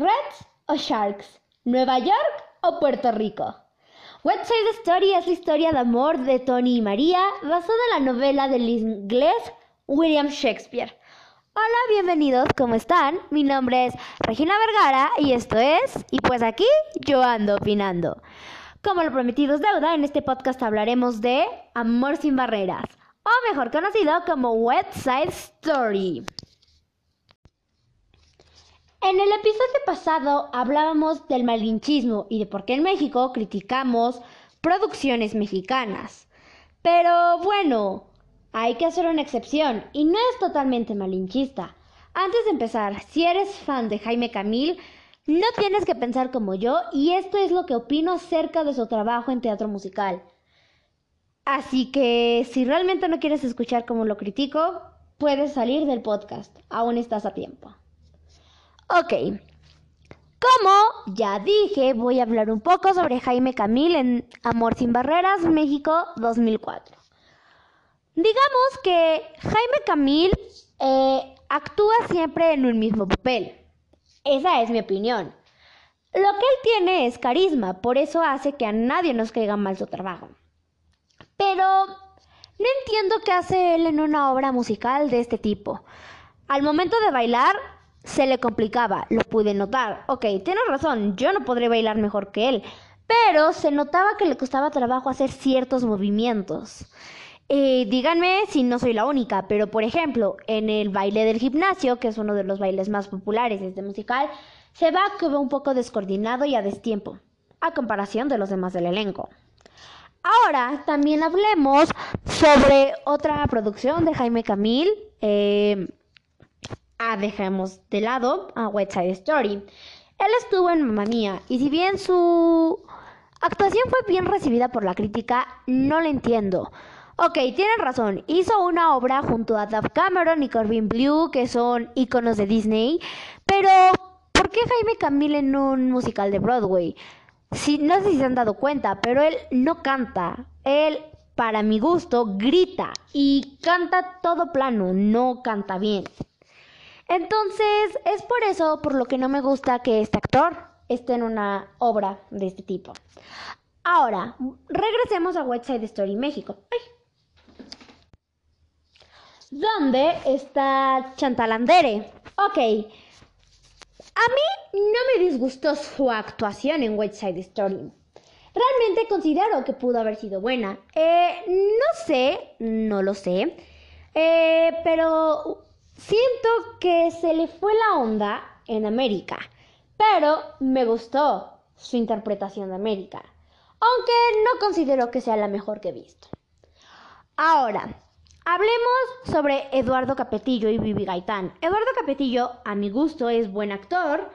Reds o Sharks, Nueva York o Puerto Rico. West Side Story es la historia de amor de Tony y María basada en la novela del inglés William Shakespeare. Hola, bienvenidos, ¿cómo están? Mi nombre es Regina Vergara y esto es, y pues aquí yo ando opinando. Como lo prometido es deuda, en este podcast hablaremos de Amor sin barreras, o mejor conocido como West Side Story. En el episodio pasado hablábamos del malinchismo y de por qué en México criticamos producciones mexicanas. Pero bueno, hay que hacer una excepción y no es totalmente malinchista. Antes de empezar, si eres fan de Jaime Camil, no tienes que pensar como yo y esto es lo que opino acerca de su trabajo en teatro musical. Así que si realmente no quieres escuchar cómo lo critico, puedes salir del podcast. Aún estás a tiempo. Ok. Como ya dije, voy a hablar un poco sobre Jaime Camil en Amor sin Barreras, México 2004. Digamos que Jaime Camil eh, actúa siempre en un mismo papel. Esa es mi opinión. Lo que él tiene es carisma, por eso hace que a nadie nos caiga mal su trabajo. Pero no entiendo qué hace él en una obra musical de este tipo. Al momento de bailar, se le complicaba, lo pude notar. Ok, tiene razón, yo no podré bailar mejor que él, pero se notaba que le costaba trabajo hacer ciertos movimientos. Eh, díganme si no soy la única, pero por ejemplo, en el baile del gimnasio, que es uno de los bailes más populares de este musical, se va como un poco descoordinado y a destiempo, a comparación de los demás del elenco. Ahora también hablemos sobre otra producción de Jaime Camil. Eh, ah, dejemos de lado a West Side Story. Él estuvo en Mamma Mía y si bien su actuación fue bien recibida por la crítica, no la entiendo. Ok, tienen razón. Hizo una obra junto a Dave Cameron y Corbin Blue, que son iconos de Disney. Pero, ¿por qué Jaime Camil en un musical de Broadway? Si, no sé si se han dado cuenta, pero él no canta. Él, para mi gusto, grita y canta todo plano, no canta bien. Entonces, es por eso por lo que no me gusta que este actor esté en una obra de este tipo. Ahora, regresemos a West Side Story México. ¿Dónde está Chantal Andere? Ok. A mí no me disgustó su actuación en West Side Story. Realmente considero que pudo haber sido buena. Eh, no sé, no lo sé. Eh, pero siento que se le fue la onda en América. Pero me gustó su interpretación de América. Aunque no considero que sea la mejor que he visto. Ahora, Hablemos sobre Eduardo Capetillo y Vivi Gaitán. Eduardo Capetillo, a mi gusto, es buen actor.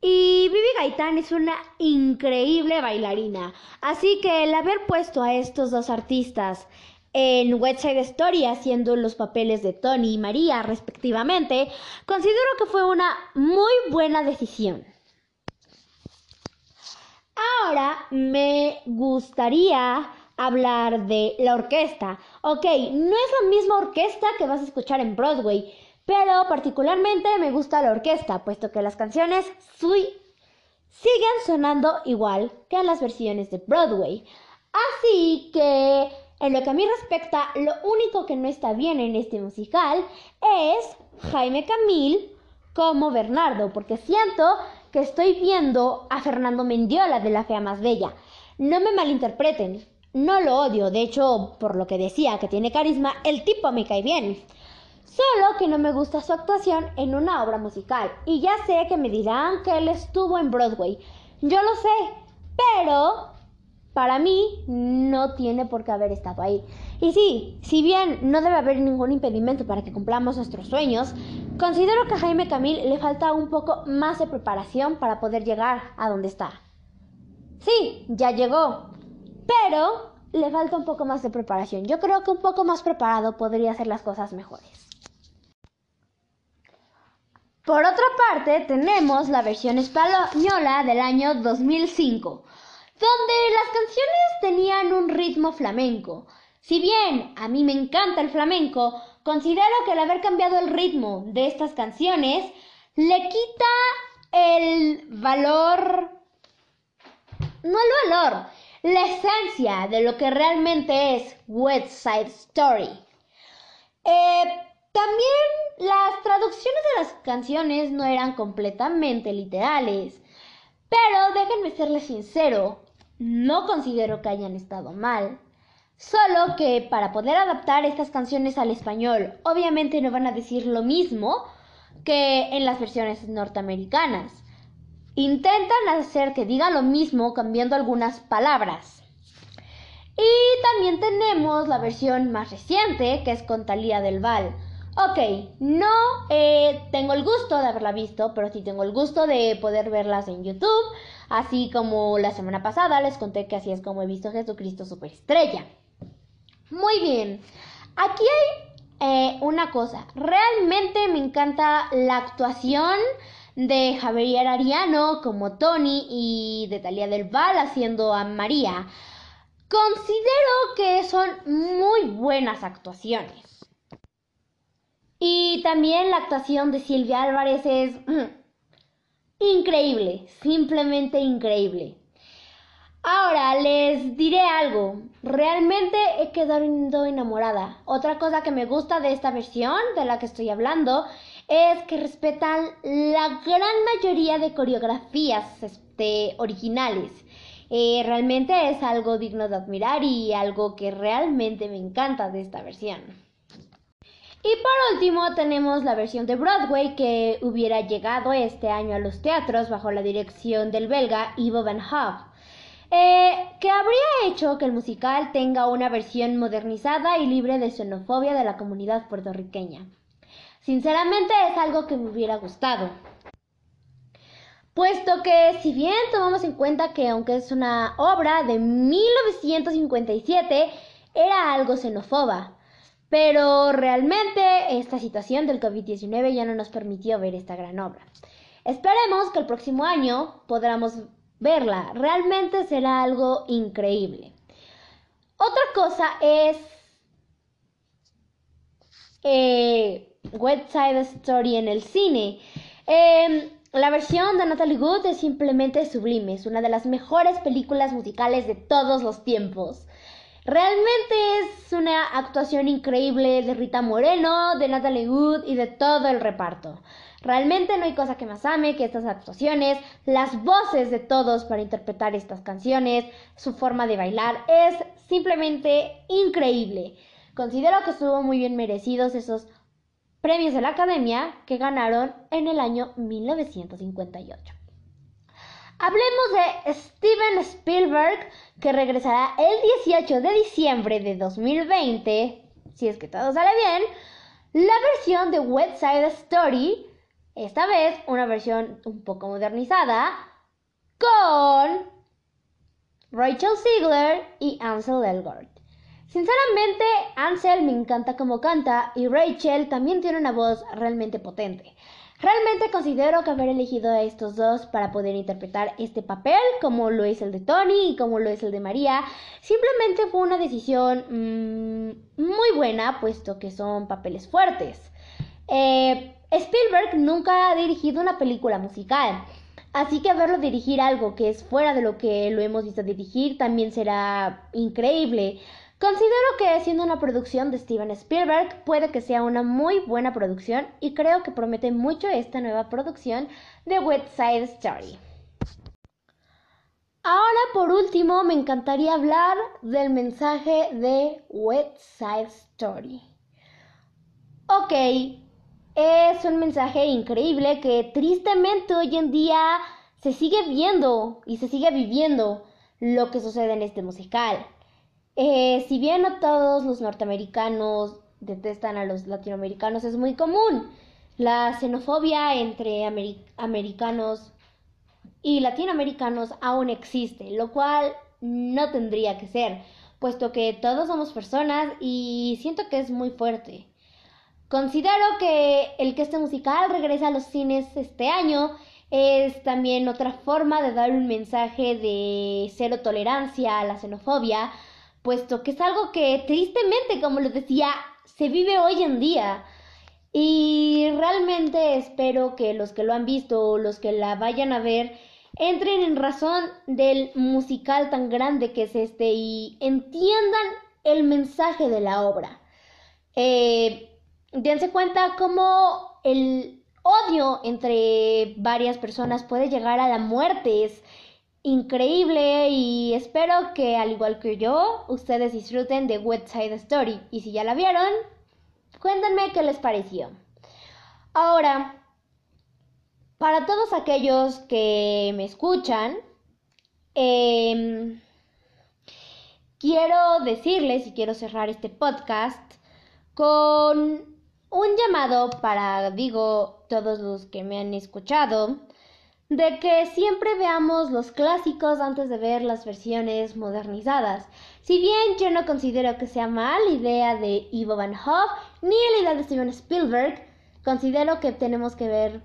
Y Vivi Gaitán es una increíble bailarina. Así que el haber puesto a estos dos artistas en West Side Story haciendo los papeles de Tony y María respectivamente, considero que fue una muy buena decisión. Ahora me gustaría hablar de la orquesta. Ok, no es la misma orquesta que vas a escuchar en Broadway, pero particularmente me gusta la orquesta, puesto que las canciones siguen sonando igual que en las versiones de Broadway. Así que, en lo que a mí respecta, lo único que no está bien en este musical es Jaime Camil como Bernardo, porque siento que estoy viendo a Fernando Mendiola de La Fea Más Bella. No me malinterpreten, no lo odio, de hecho, por lo que decía que tiene carisma, el tipo me cae bien. Solo que no me gusta su actuación en una obra musical. Y ya sé que me dirán que él estuvo en Broadway. Yo lo sé, pero para mí no tiene por qué haber estado ahí. Y sí, si bien no debe haber ningún impedimento para que cumplamos nuestros sueños, considero que a Jaime Camil le falta un poco más de preparación para poder llegar a donde está. Sí, ya llegó, pero le falta un poco más de preparación. Yo creo que un poco más preparado podría hacer las cosas mejores. Por otra parte, tenemos la versión española del año 2005, donde las canciones tenían un ritmo flamenco. Si bien a mí me encanta el flamenco, considero que el haber cambiado el ritmo de estas canciones le quita el valor, no el valor, la esencia de lo que realmente es West Side Story. Eh, también las traducciones de las canciones no eran completamente literales, pero déjenme serles sincero, no considero que hayan estado mal. Solo que para poder adaptar estas canciones al español, obviamente no van a decir lo mismo que en las versiones norteamericanas. Intentan hacer que diga lo mismo cambiando algunas palabras. Y también tenemos la versión más reciente, que es con Talía del Val. Ok, no eh, tengo el gusto de haberla visto, pero sí tengo el gusto de poder verlas en YouTube, así como la semana pasada les conté que así es como he visto Jesucristo Superestrella. Muy bien, aquí hay eh, una cosa, realmente me encanta la actuación de Javier Ariano como Tony y de Talía del Val haciendo a María. Considero que son muy buenas actuaciones. Y también la actuación de Silvia Álvarez es mm, increíble, simplemente increíble. Ahora les diré algo, realmente he quedado enamorada. Otra cosa que me gusta de esta versión de la que estoy hablando es que respetan la gran mayoría de coreografías este, originales. Eh, realmente es algo digno de admirar y algo que realmente me encanta de esta versión. Y por último tenemos la versión de Broadway que hubiera llegado este año a los teatros bajo la dirección del belga Ivo Van Hoff, eh, que habría hecho que el musical tenga una versión modernizada y libre de xenofobia de la comunidad puertorriqueña. Sinceramente es algo que me hubiera gustado. Puesto que si bien tomamos en cuenta que aunque es una obra de 1957, era algo xenofoba, pero realmente esta situación del COVID-19 ya no nos permitió ver esta gran obra. Esperemos que el próximo año podamos verla. Realmente será algo increíble. Otra cosa es eh, West Side Story en el cine. Em, la versión de Natalie Wood es simplemente sublime, es una de las mejores películas musicales de todos los tiempos. Realmente es una actuación increíble de Rita Moreno, de Natalie Wood y de todo el reparto. Realmente no hay cosa que más ame que estas actuaciones, las voces de todos para interpretar estas canciones, su forma de bailar es simplemente increíble. Considero que estuvo muy bien merecidos esos premios de la Academia que ganaron en el año 1958. Hablemos de Steven Spielberg, que regresará el 18 de diciembre de 2020, si es que todo sale bien, la versión de West Side Story, esta vez una versión un poco modernizada, con Rachel Ziegler y Ansel Elgort. Sinceramente, Ansel me encanta como canta y Rachel también tiene una voz realmente potente. Realmente considero que haber elegido a estos dos para poder interpretar este papel, como lo es el de Tony y como lo es el de María, simplemente fue una decisión mm, muy buena, puesto que son papeles fuertes. Eh, Spielberg nunca ha dirigido una película musical, así que verlo dirigir algo que es fuera de lo que lo hemos visto dirigir también será increíble. Considero que siendo una producción de Steven Spielberg puede que sea una muy buena producción y creo que promete mucho esta nueva producción de West Side Story. Ahora por último me encantaría hablar del mensaje de West Side Story. Ok, es un mensaje increíble que tristemente hoy en día se sigue viendo y se sigue viviendo lo que sucede en este musical. Eh, si bien no todos los norteamericanos detestan a los latinoamericanos, es muy común. La xenofobia entre americanos y latinoamericanos aún existe, lo cual no tendría que ser, puesto que todos somos personas y siento que es muy fuerte. Considero que el que este musical regrese a los cines este año es también otra forma de dar un mensaje de cero tolerancia a la xenofobia, puesto que es algo que tristemente, como lo decía, se vive hoy en día. Y realmente espero que los que lo han visto o los que la vayan a ver entren en razón del musical tan grande que es este y entiendan el mensaje de la obra. Eh, dense cuenta cómo el odio entre varias personas puede llegar a la muerte. Increíble y espero que al igual que yo, ustedes disfruten de West Side Story. Y si ya la vieron, cuéntenme qué les pareció. Ahora, para todos aquellos que me escuchan, em, quiero decirles y quiero cerrar este podcast con un llamado para, digo, todos los que me han escuchado, de que siempre veamos los clásicos antes de ver las versiones modernizadas. Si bien yo no considero que sea mala idea de Ivo Van Hoff ni la idea de Steven Spielberg, considero que tenemos que ver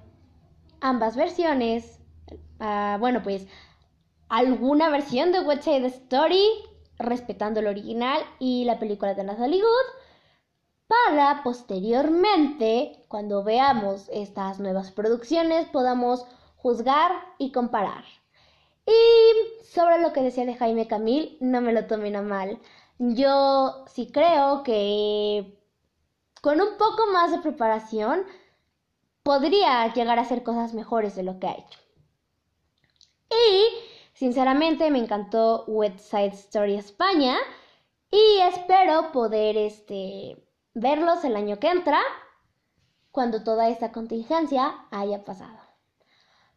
ambas versiones. Ah, bueno, pues alguna versión de West Side Story respetando el original y la película de Natalie Good para posteriormente, cuando veamos estas nuevas producciones, podamos juzgar y comparar. Y sobre lo que decía de Jaime Camil, no me lo tomen a mal. Yo sí creo que con un poco más de preparación podría llegar a hacer cosas mejores de lo que ha hecho. Y sinceramente me encantó West Side Story España y espero poder este, verlos el año que entra cuando toda esta contingencia haya pasado.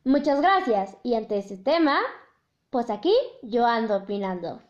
Muchas gracias y ante este tema, pues aquí yo ando opinando.